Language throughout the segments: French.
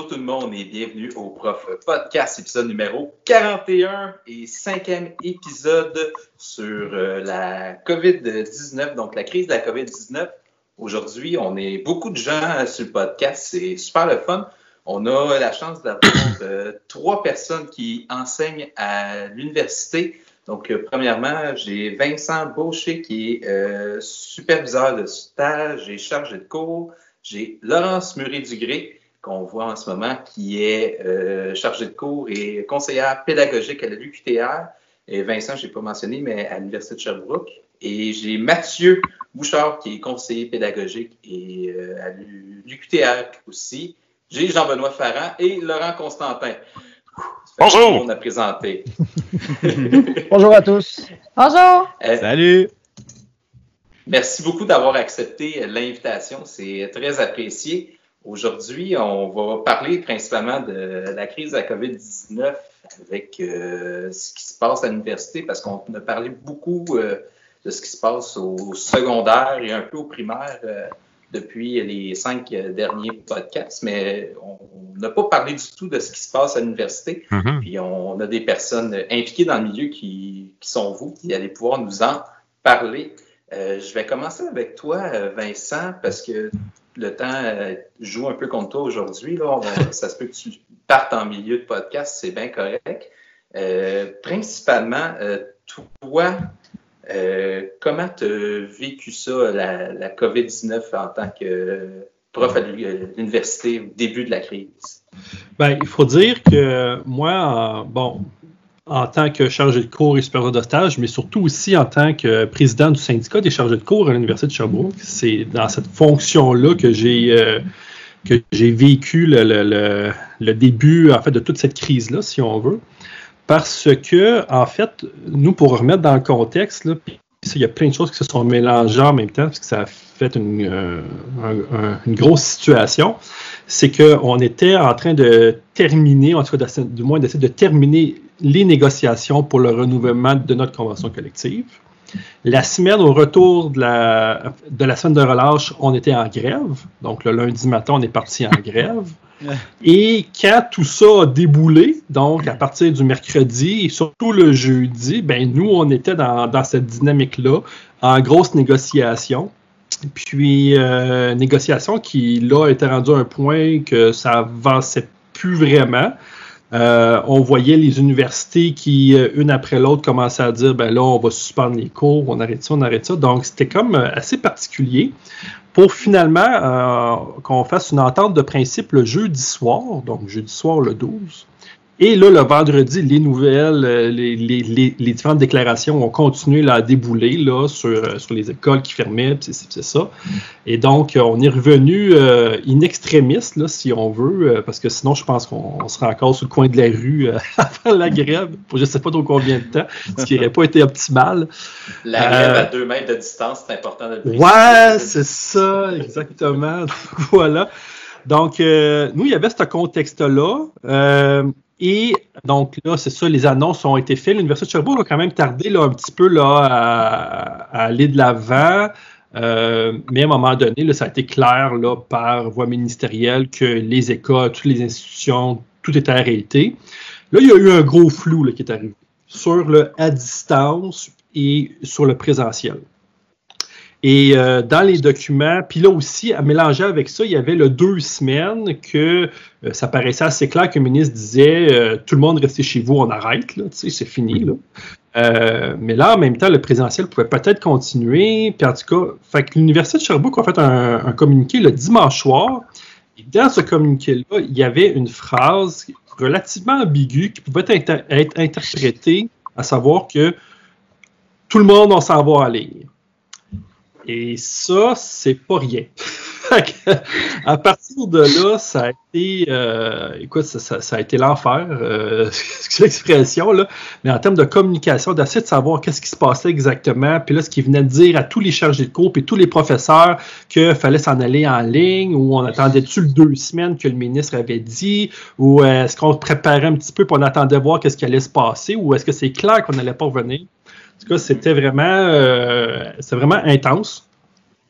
Bonjour tout le monde et bienvenue au Prof Podcast, épisode numéro 41 et cinquième épisode sur euh, la COVID-19, donc la crise de la COVID-19. Aujourd'hui, on est beaucoup de gens sur le podcast, c'est super le fun. On a la chance d'avoir euh, trois personnes qui enseignent à l'université. Donc, euh, premièrement, j'ai Vincent Beaucher qui est superviseur de stage et chargé de cours. J'ai Laurence Murray-Dugré qu'on voit en ce moment, qui est euh, chargée de cours et conseillère pédagogique à la l'UQTR. Et Vincent, je n'ai pas mentionné, mais à l'Université de Sherbrooke. Et j'ai Mathieu Bouchard, qui est conseiller pédagogique et euh, à l'UQTR aussi. J'ai Jean-Benoît Farrand et Laurent Constantin. Bonjour! On a présenté. Bonjour à tous. Bonjour. Euh, Salut. Merci beaucoup d'avoir accepté l'invitation. C'est très apprécié. Aujourd'hui, on va parler principalement de la crise de la COVID-19 avec euh, ce qui se passe à l'université parce qu'on a parlé beaucoup euh, de ce qui se passe au secondaire et un peu au primaire euh, depuis les cinq derniers podcasts, mais on n'a pas parlé du tout de ce qui se passe à l'université. Mm-hmm. Puis on a des personnes impliquées dans le milieu qui, qui sont vous, qui allez pouvoir nous en parler. je vais commencer avec toi, Vincent, parce que le temps euh, joue un peu contre toi aujourd'hui. ça se peut que tu partes en milieu de podcast, c'est bien correct. Euh, principalement, euh, toi, comment tu as vécu ça, la, COVID-19, en tant que prof à l'université au début de la crise? Ben, il faut dire que moi, bon, en tant que chargé de cours et superviseur de stage, mais surtout aussi en tant que président du syndicat des chargés de cours à l'Université de Sherbrooke. C'est dans cette fonction-là que j'ai euh, que j'ai vécu le, début en fait de toute cette crise-là, si on veut. Parce que, en fait, nous, pour remettre dans le contexte, là, il y a plein de choses qui se sont mélangées en même temps, parce que ça a fait une, euh, une grosse situation. C'est qu'on était en train de terminer, en tout cas, du moins d'essayer de terminer les négociations pour le renouvellement de notre convention collective. La semaine au retour de la, de la semaine de relâche, on était en grève. Donc, le lundi matin, on est parti en grève. Et quand tout ça a déboulé, donc à partir du mercredi et surtout le jeudi, ben nous, on était dans, cette dynamique-là, en grosse négociation. Puis, euh, négociation qui, là, était rendue à un point que ça avançait plus vraiment. Euh, on voyait les universités qui, euh, une après l'autre, commençaient à dire ben là, on va suspendre les cours, on arrête ça, on arrête ça. Donc, c'était comme euh, assez particulier pour finalement qu'on fasse une entente de principe le jeudi soir, donc jeudi soir le 12. Et là, le vendredi, les nouvelles, euh, les, différentes déclarations ont continué à débouler là, sur, euh, sur les écoles qui fermaient, c'est ça. Et donc, euh, on est revenu in extremis, là, si on veut, parce que sinon, je pense qu'on serait encore sur le coin de la rue avant la grève, pour je ne sais pas trop combien de temps, ce qui n'aurait pas été optimal. La grève à deux mètres de distance, c'est important de le Ouais, c'est ça, exactement. voilà. Donc, nous, il y avait ce contexte-là. Et donc là, c'est ça, les annonces ont été faites. L'Université de Sherbrooke a quand même tardé là, un petit peu là, à, aller de l'avant. Euh, mais à un moment donné, là, ça a été clair là, par voie ministérielle que les écoles, toutes les institutions, tout était arrêté. Là, il y a eu un gros flou là, qui est arrivé sur le à distance et sur le présentiel. Et euh, dans les documents, puis là aussi, à mélanger avec ça, il y avait le deux semaines que euh, ça paraissait assez clair que le ministre disait euh, tout le monde restez chez vous, on arrête, là, c'est fini. Là. mais là, en même temps, le présentiel pouvait peut-être continuer. Puis en tout cas, fait que l'Université de Sherbrooke a fait un, communiqué le dimanche soir. Et dans ce communiqué-là, il y avait une phrase relativement ambiguë qui pouvait être, interprétée, à savoir que tout le monde, on s'en va à ligne. Et ça, c'est pas rien. à partir de là, ça a été, euh, écoute, ça, a été l'enfer, euh, l'expression, là. Mais en termes de communication, d'essayer de savoir qu'est-ce qui se passait exactement, puis là, ce qu'ils venaient de dire à tous les chargés de cours et tous les professeurs qu'il fallait s'en aller en ligne, ou on attendait-tu deux semaines que le ministre avait dit, ou est-ce qu'on préparait un petit peu, pour on attendait voir qu'est-ce qui allait se passer, ou est-ce que c'est clair qu'on n'allait pas revenir? En tout cas, c'était vraiment, euh, vraiment intense.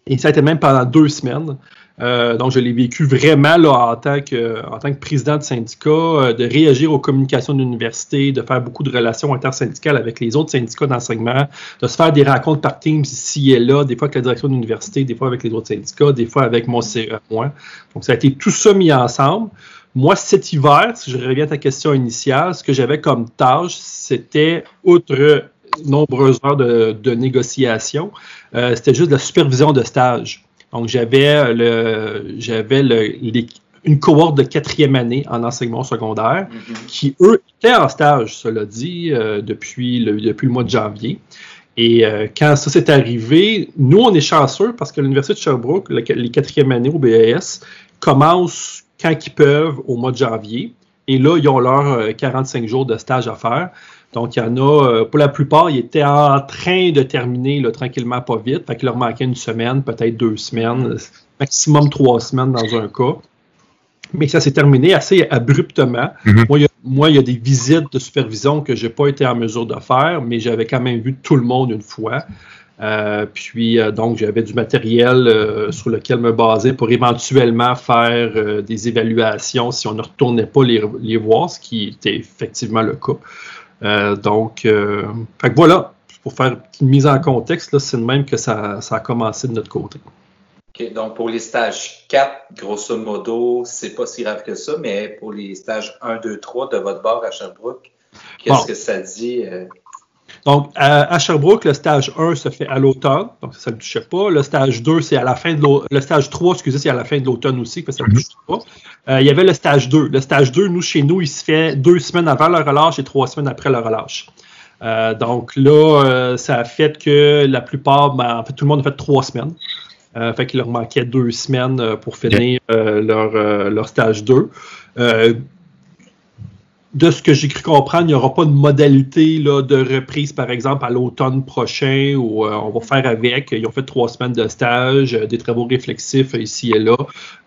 Et ça a été même pendant deux semaines. Euh, donc, je l'ai vécu vraiment là, en, tant que, en tant que président de syndicat, euh, de réagir aux communications de l'université, de faire beaucoup de relations intersyndicales avec les autres syndicats d'enseignement, de se faire des rencontres par Teams ici et là, des fois avec la direction de l'université, des fois avec les autres syndicats, des fois avec mon CE, moi. Donc, ça a été tout ça mis ensemble. Moi, cet hiver, si je reviens à ta question initiale, ce que j'avais comme tâche, c'était, outre nombreuses heures de, de négociation, euh, c'était juste la supervision de stage. Donc, j'avais le, j'avais le, une cohorte de quatrième année en enseignement secondaire mm -hmm. qui, eux, étaient en stage, cela dit, euh, depuis, le, depuis le mois de janvier. Et euh, quand ça s'est arrivé, nous, on est chanceux parce que l'Université de Sherbrooke, le, les quatrièmes années au BAS, commencent quand ils peuvent au mois de janvier. Et là, ils ont leurs 45 jours de stage à faire. Donc, il y en a, pour la plupart, ils étaient en train de terminer là, tranquillement, pas vite. Fait qu'il leur manquait une semaine, peut-être deux semaines, maximum trois semaines dans un cas. Mais ça s'est terminé assez abruptement. Mm -hmm. moi, il y a, moi, il y a des visites de supervision que je n'ai pas été en mesure de faire, mais j'avais quand même vu tout le monde une fois. Euh, puis, euh, donc, j'avais du matériel euh, sur lequel me baser pour éventuellement faire euh, des évaluations si on ne retournait pas les, les, voir, ce qui était effectivement le cas. Euh, donc, fait que voilà, pour faire une mise en contexte, c'est de même que ça, ça, a commencé de notre côté. Donc pour les stages 4, grosso modo, c'est pas si grave que ça, mais pour les stages 1, 2, 3 de votre bord à Sherbrooke, qu'est-ce bon. que ça dit? Donc, à, à, Sherbrooke, le stage 1 se fait à l'automne, donc ça ne le touchait pas. Le stage 2, c'est à la fin de l'automne. Le stage 3, excusez, c'est à la fin de l'automne aussi, que ça ne le touche pas. Euh, il y avait le stage 2. Le stage 2, nous, chez nous, il se fait deux semaines avant le relâche et trois semaines après le relâche. Euh, donc là, euh, ça a fait que la plupart, ben, en fait, tout le monde a fait trois semaines. Euh, fait qu'il leur manquait deux semaines pour finir leur, leur, stage 2 de ce que j'ai cru comprendre, il n'y aura pas de modalité là, de reprise, par exemple, à l'automne prochain, où euh, on va faire avec. Ils ont fait trois semaines de stage, euh, des travaux réflexifs ici et là.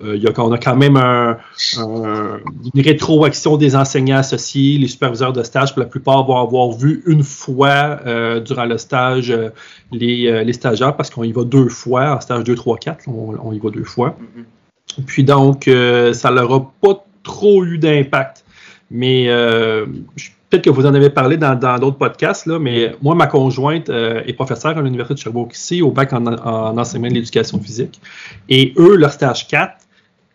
Euh, il y a, on a quand même un, un, une rétroaction des enseignants associés, les superviseurs de stage, pour la plupart vont avoir vu une fois euh, durant le stage les, les, stagiaires, parce qu'on y va deux fois, en stage 2, 3, 4, on, on y va deux fois. Mm -hmm. Puis donc, ça leur a pas trop eu d'impact mais euh, peut-être que vous en avez parlé dans d'autres podcasts, là, mais moi, ma conjointe euh, est professeure à l'Université de Sherbrooke ici, au bac en, en enseignement de l'éducation physique. Et eux, leur stage 4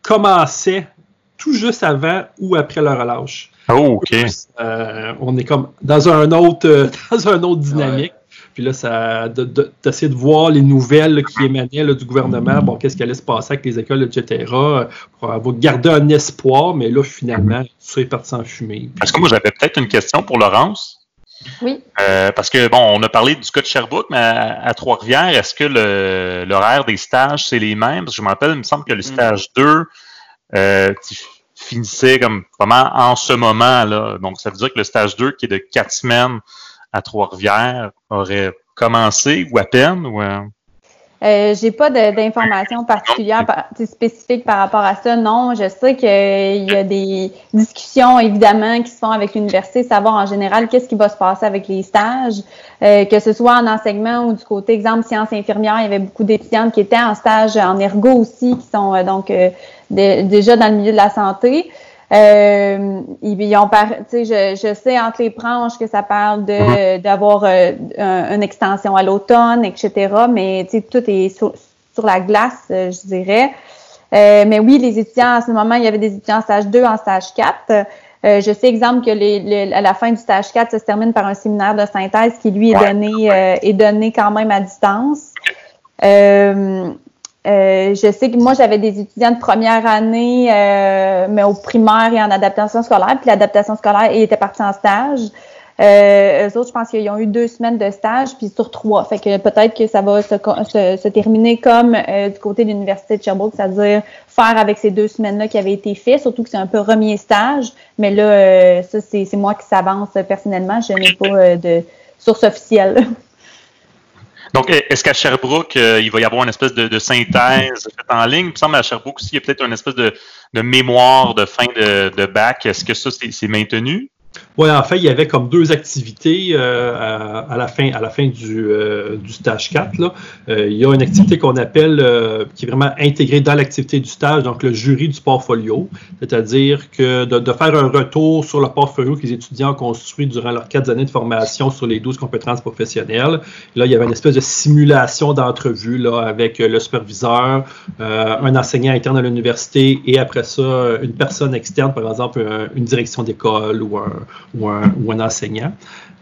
commençait tout juste avant ou après leur relâche. Oh, OK. Euh, on est comme dans un autre, dans un autre dynamique. Puis là, ça, d'essayer de, de, voir les nouvelles là, qui émanaient là, du gouvernement, bon, qu'est-ce qui allait se passer avec les écoles, etc., pour avoir garder un espoir, mais là, finalement, tout ça est parti en fumée. Est-ce que moi, j'avais peut-être une question pour Laurence? Oui. Euh, parce que, bon, on a parlé du cas de Sherbrooke, mais à, à Trois-Rivières, est-ce que l'horaire des stages, c'est les mêmes? Parce que je me rappelle, il me semble que le stage 2, euh, tu finissais comme vraiment en ce moment-là. Donc, ça veut dire que le stage 2, qui est de quatre semaines, à Trois-Rivières aurait commencé ou à peine? Ou, euh... Euh, j'ai pas d'informations particulières par, spécifiques par rapport à ça. Non, je sais qu'il y a des discussions évidemment qui se font avec l'université, savoir en général qu'est-ce qui va se passer avec les stages, euh, que ce soit en enseignement ou du côté exemple sciences infirmières, il y avait beaucoup d'étudiantes qui étaient en stage en ergo aussi, qui sont euh, donc déjà dans le milieu de la santé. Euh, ils ont par, je, je sais entre les branches que ça parle de d'avoir euh, une extension à l'automne, etc. Mais tout est sur, sur la glace, euh, je dirais. Euh, mais oui, les étudiants, en ce moment, il y avait des étudiants en stage 2, en stage 4. Euh, je sais, exemple, que les, les, à la fin du stage 4, ça se termine par un séminaire de synthèse qui, lui, est donné, euh, est donné quand même à distance. Euh, euh, je sais que moi, j'avais des étudiants de première année, euh, mais au primaire et en adaptation scolaire. Puis l'adaptation scolaire, ils étaient partis en stage. Euh, eux autres, je pense qu'ils ont eu deux semaines de stage, puis sur trois. Fait que peut-être que ça va se, se, se terminer comme euh, du côté de l'Université de Sherbrooke, c'est-à-dire faire avec ces deux semaines-là qui avaient été faites, surtout que c'est un peu premier stage. Mais là, euh, ça, c'est moi qui s'avance personnellement. Je n'ai pas de source officielle. Donc, est-ce qu'à Sherbrooke, euh, il va y avoir une espèce de, de synthèse faite en ligne? Il me semble à Sherbrooke aussi, il y a peut-être une espèce de, de, mémoire de fin de, de bac. Est-ce que ça, c'est maintenu? Oui, en fait, il y avait comme deux activités euh, à, la fin, à la fin du, euh, du stage 4. Là. Euh, il y a une activité qu'on appelle, qui est vraiment intégrée dans l'activité du stage, donc le jury du portfolio, c'est-à-dire que de, faire un retour sur le portfolio que les étudiants ont construit durant leurs quatre années de formation sur les 12 compétences professionnelles. Là, il y avait une espèce de simulation d'entrevue là, avec le superviseur, un enseignant interne à l'université et après ça, une personne externe, par exemple, une direction d'école ou un ou un, enseignant.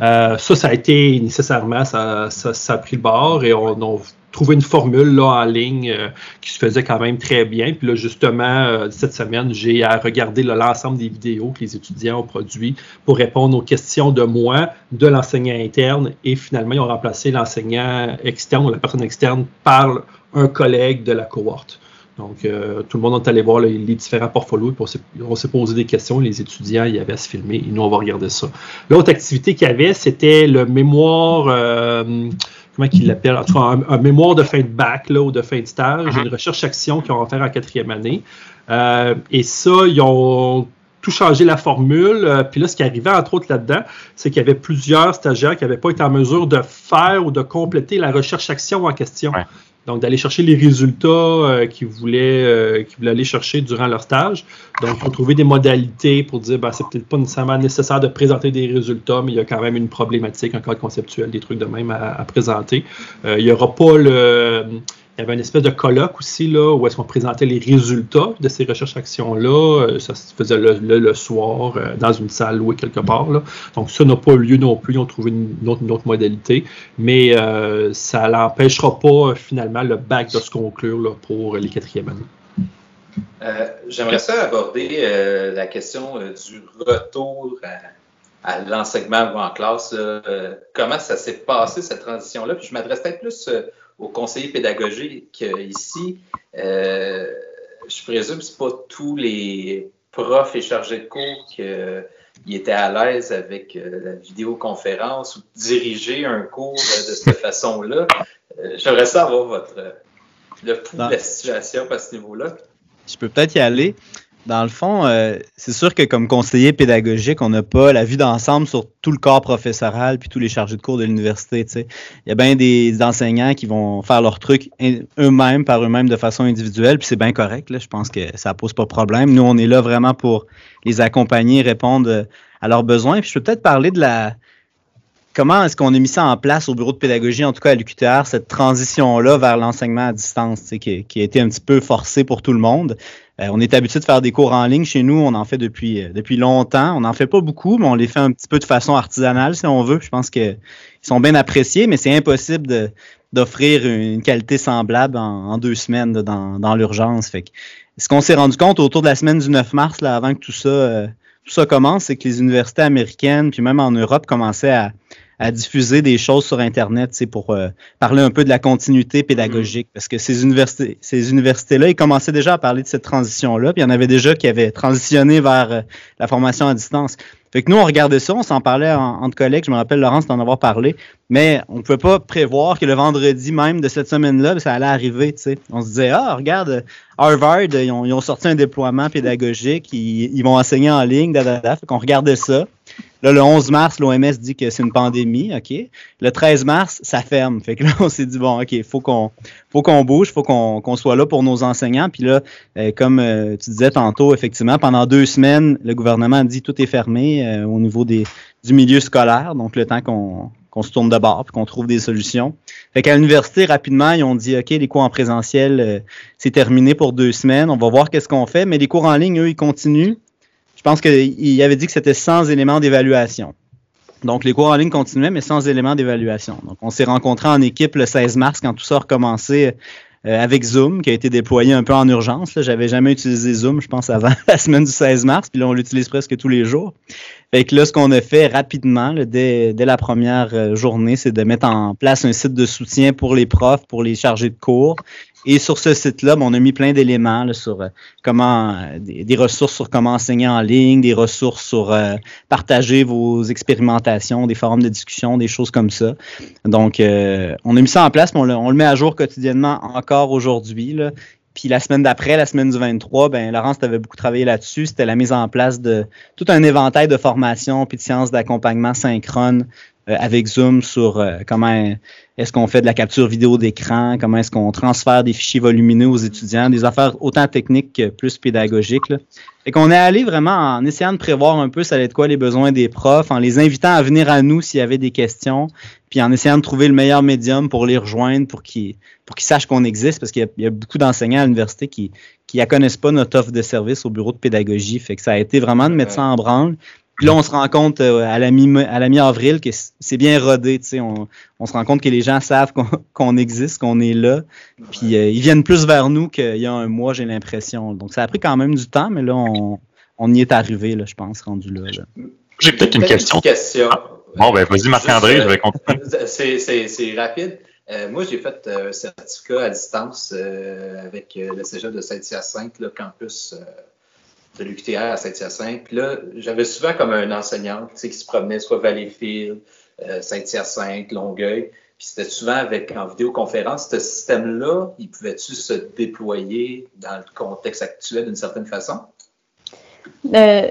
Euh, ça, ça a été nécessairement, ça, ça, a pris le bord et on, a trouvé une formule là, en ligne euh, qui se faisait quand même très bien. Puis là, justement, euh, cette semaine, j'ai à regarder l'ensemble des vidéos que les étudiants ont produits pour répondre aux questions de moi, de l'enseignant interne et finalement, ils ont remplacé l'enseignant externe ou la personne externe par un collègue de la cohorte. Donc, euh, tout le monde est allé voir les, différents portfolios, on s'est posé des questions, les étudiants, il y avait à se filmer, et nous, on va regarder ça. L'autre activité qu'il y avait, c'était le mémoire, euh, comment qu'il l'appelle, en tout cas, un, mémoire de fin de bac là, ou de fin de stage, uh-huh. une recherche-action qu'ils ont faire en quatrième année. Euh, et ça, ils ont tout changé la formule. puis là, ce qui arrivait, entre autres, là-dedans, c'est qu'il y avait plusieurs stagiaires qui n'avaient pas été en mesure de faire ou de compléter la recherche-action en question. Donc, d'aller chercher les résultats euh, qu'ils voulaient, euh, voulaient aller chercher durant leur stage. Donc, ont trouvé des modalités pour dire, ben, c'est peut-être pas nécessairement nécessaire de présenter des résultats, mais il y a quand même une problématique, un cadre conceptuel, des trucs de même à, présenter. Euh, il n'y aura pas le il y avait une espèce de colloque aussi, là, où est-ce qu'on présentait les résultats de ces recherches-actions-là. Euh, ça se faisait le, soir euh, dans une salle louée quelque part. Donc, ça n'a pas eu lieu non plus. Ils ont trouvé une, autre, modalité. Mais euh, ça n'empêchera pas finalement le bac de se conclure pour les quatrièmes années. J'aimerais ça aborder la question du retour à, l'enseignement en classe. comment ça s'est passé, cette transition-là? Puis je m'adresse peut-être plus aux conseillers pédagogiques ici, euh, je présume que ce pas tous les profs et chargés de cours qui étaient à l'aise avec euh, la vidéoconférence ou diriger un cours de cette façon-là. Euh, j'aimerais savoir votre, le pouls de la situation à ce niveau-là. Je peux peut-être y aller dans le fond, euh, c'est sûr que comme conseiller pédagogique, on n'a pas la vue d'ensemble sur tout le corps professoral puis tous les chargés de cours de l'université. Il y a bien des enseignants qui vont faire leur truc eux-mêmes, par eux-mêmes, de façon individuelle, puis c'est bien correct. Là. Je pense que ça pose pas de problème. Nous, on est là vraiment pour les accompagner, répondre à leurs besoins. Puis je peux peut-être parler de la comment est-ce qu'on a mis ça en place au bureau de pédagogie, en tout cas à l'UQTR, cette transition-là vers l'enseignement à distance, qui, qui, a été un petit peu forcée pour tout le monde. Euh, on est habitué de faire des cours en ligne chez nous, on en fait depuis, euh, depuis longtemps. On n'en fait pas beaucoup, mais on les fait un petit peu de façon artisanale, si on veut. Je pense qu'ils sont bien appréciés, mais c'est impossible d'offrir une qualité semblable en, deux semaines dans, dans l'urgence. Fait ce qu'on s'est rendu compte autour de la semaine du 9 mars, là, avant que tout ça, euh, tout ça commence, c'est que les universités américaines, puis même en Europe, commençaient à, à diffuser des choses sur Internet, c'est pour euh, parler un peu de la continuité pédagogique. Parce que ces universités, ces universités-là, ils commençaient déjà à parler de cette transition-là, puis il y en avait déjà qui avaient transitionné vers euh, la formation à distance. Fait que nous, on regardait ça, on s'en parlait entre collègues, je me rappelle Laurence d'en avoir parlé, mais on ne pouvait pas prévoir que le vendredi même de cette semaine-là, ça allait arriver. sais. On se disait, ah, regarde, Harvard, ils ont, sorti un déploiement pédagogique, ils, vont enseigner en ligne, da, da, da. Fait qu'on regardait ça. Le 11 mars, l'OMS dit que c'est une pandémie, OK? Le 13 mars, ça ferme. Fait que là, on s'est dit, bon, OK, faut qu'on faut qu'on bouge, faut qu'on soit là pour nos enseignants. Puis là, euh, comme euh, tu disais tantôt, effectivement, pendant deux semaines, le gouvernement a dit tout est fermé euh, au niveau des, du milieu scolaire, donc le temps qu'on qu'on se tourne de bord puis qu'on trouve des solutions. Fait qu'à l'université, rapidement, ils ont dit, OK, les cours en présentiel, c'est terminé pour deux semaines. On va voir qu'est-ce qu'on fait. Mais les cours en ligne, eux, ils continuent. Je pense qu'il avait dit que c'était sans éléments d'évaluation. Donc, les cours en ligne continuaient, mais sans éléments d'évaluation. Donc, on s'est rencontrés en équipe le 16 mars quand tout ça a recommencé euh, avec Zoom, qui a été déployé un peu en urgence. J'avais jamais utilisé Zoom, je pense, avant la semaine du 16 mars, puis là, on l'utilise presque tous les jours. Fait que là, ce qu'on a fait rapidement, dès, la première euh, journée, c'est de mettre en place un site de soutien pour les profs, pour les chargés de cours, et sur ce site-là, on a mis plein d'éléments sur euh, comment euh, des, ressources sur comment enseigner en ligne, des ressources sur euh, partager vos expérimentations, des forums de discussion, des choses comme ça. Donc, on a mis ça en place, mais on le, met à jour quotidiennement encore aujourd'hui. Puis la semaine d'après, la semaine du 23, ben Laurence, tu avais beaucoup travaillé là-dessus. C'était la mise en place de tout un éventail de formations puis de séances d'accompagnement synchrone avec Zoom sur euh, comment est-ce qu'on fait de la capture vidéo d'écran, comment est-ce qu'on transfère des fichiers volumineux aux étudiants, des affaires autant techniques que plus pédagogiques. Là. Fait qu'on est allé vraiment en essayant de prévoir un peu ça allait être quoi les besoins des profs, en les invitant à venir à nous s'il y avait des questions, puis en essayant de trouver le meilleur médium pour les rejoindre, pour qu'ils pour qu'ils sachent qu'on existe, parce qu'il y, a beaucoup d'enseignants à l'université qui qui ne connaissent pas notre offre de service au bureau de pédagogie. Fait que ça a été vraiment de mettre ça en branle. Puis là, on se rend compte euh, à la mi-avril que c'est bien rodé. On, on se rend compte que les gens savent qu'on existe, qu'on est là. Puis euh, ils viennent plus vers nous qu'il y a un mois, j'ai l'impression. Donc ça a pris quand même du temps, mais là, on, on y est arrivé, là, je pense, rendu là. J'ai peut-être une question. Ah, bon, ben vas-y, Marc-André, je vais continuer. C'est rapide. Euh, moi, j'ai fait un certificat à distance avec le Cégep de Saint-Hyacinthe, le campus de l'UQTR à Saint-Hyacinthe. Puis là, j'avais souvent comme un enseignant qui se promenait soit Valleyfield, euh, Saint-Hyacinthe, Longueuil. Puis c'était souvent avec en vidéoconférence. Ce système-là, il pouvait-tu se déployer dans le contexte actuel d'une certaine façon? Euh,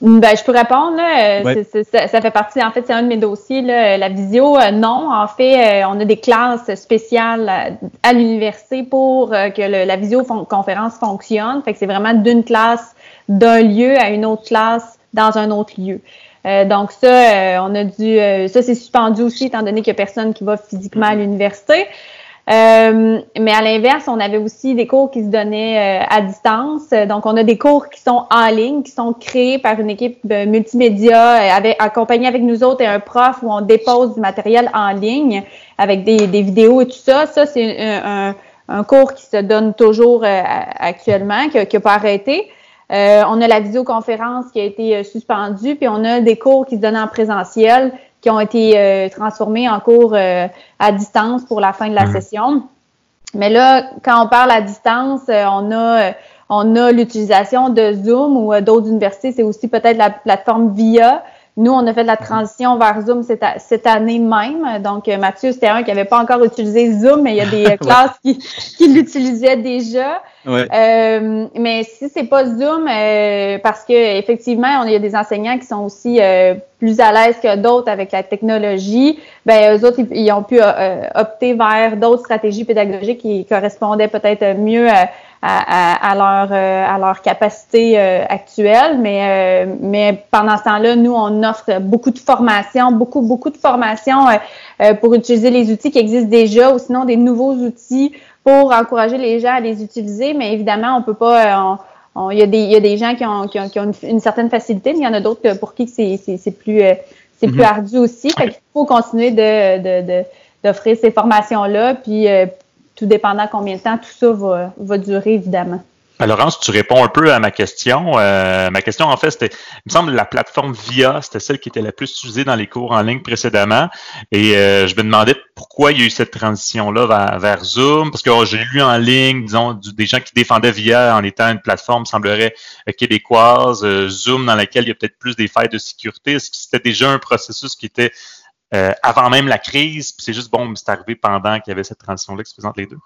ben, je peux répondre. Là. Euh, ça, fait partie, en fait, c'est un de mes dossiers. Là. La visio, euh, non. En fait, on a des classes spéciales à, l'université pour que la visioconférence fonctionne. Fait que c'est vraiment d'une classe d'un lieu à une autre classe dans un autre lieu. Euh, donc ça, euh, on a dû, euh, ça c'est suspendu aussi étant donné qu'il n'y a personne qui va physiquement à l'université. mais à l'inverse, on avait aussi des cours qui se donnaient à distance. Donc, on a des cours qui sont en ligne, qui sont créés par une équipe multimédia, avec, accompagnée avec nous autres et un prof où on dépose du matériel en ligne avec des, des vidéos et tout ça. Ça, c'est un, un, cours qui se donne toujours actuellement, qui n'a pas arrêté. Euh, on a la visioconférence qui a été euh, suspendue, puis on a des cours qui se donnent en présentiel qui ont été euh, transformés en cours à distance pour la fin de la mhm. session. Mais là, quand on parle à distance, on a on a l'utilisation de Zoom ou d'autres universités, c'est aussi peut-être la plateforme VIA. Nous, on a fait de la transition vers Zoom cette, cette année même. Donc, Mathieu, c'était un qui n'avait pas encore utilisé Zoom, mais il y a des classes qui, qui l'utilisaient déjà. Euh, mais si c'est pas Zoom, euh, parce que effectivement, il y a des enseignants qui sont aussi euh, plus à l'aise que d'autres avec la technologie, ben eux autres, ils, ont pu opter vers d'autres stratégies pédagogiques qui correspondaient peut-être mieux à, à, leur à leur capacité actuelle. Mais mais pendant ce temps-là, nous, on offre beaucoup de formations, beaucoup beaucoup de formations pour utiliser les outils qui existent déjà, ou sinon des nouveaux outils pour encourager les gens à les utiliser, mais évidemment, on peut pas. Euh, il y, y, a des gens qui ont, qui ont, une, certaine facilité, mais il y en a d'autres pour qui c'est plus, euh, c'est plus mhm. ardu aussi. Fait qu'il faut continuer de, d'offrir ces formations-là, puis euh, tout dépendant combien de temps tout ça va, va durer, évidemment. Ben, Laurence, tu réponds un peu à ma question. Euh, ma question, en fait, c'était, il me semble, la plateforme VIA, c'était celle qui était la plus utilisée dans les cours en ligne précédemment. Et euh, je me demandais pourquoi il y a eu cette transition-là vers, Zoom, parce que oh, j'ai lu en ligne, disons, des gens qui défendaient VIA en étant une plateforme, semblerait, euh, québécoise, Zoom, dans laquelle il y a peut-être plus des failles de sécurité. Est-ce que c'était déjà un processus qui était avant même la crise, puis c'est juste, bon, c'est arrivé pendant qu'il y avait cette transition-là qui se présente les deux?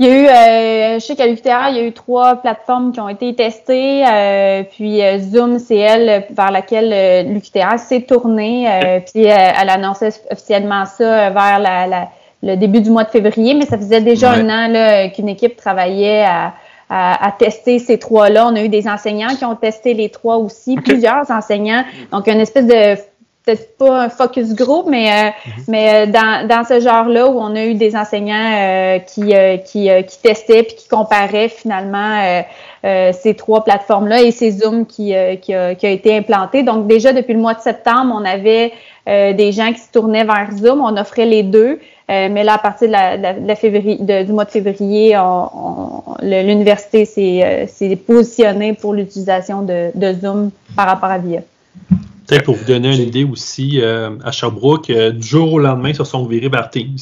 Il y a eu, euh, je sais qu'à l'UQTR, il y a eu trois plateformes qui ont été testées. Euh, puis euh, Zoom, c'est elle vers laquelle euh, l'UQTR s'est tournée. puis elle annonçait officiellement ça vers la, le début du mois de février. Mais ça faisait déjà un an qu'une équipe travaillait à, à, tester ces trois-là. On a eu des enseignants qui ont testé les trois aussi, plusieurs enseignants. Donc, une espèce de peut-être pas un focus group, mais, euh, mhm. mais euh, dans, dans ce genre-là où on a eu des enseignants euh, qui, qui, qui testaient puis qui comparaient finalement ces trois plateformes-là et ces Zoom qui, qui, a, qui a été implanté. Donc déjà depuis le mois de septembre, on avait des gens qui se tournaient vers Zoom, on offrait les deux. mais là, à partir de la, la, février, du mois de février, l'université s'est positionnée pour l'utilisation de, de Zoom par rapport à VIA. Peut-être pour vous donner une idée aussi, euh, à Sherbrooke, euh, du jour au lendemain, ils se sont virés vers Teams.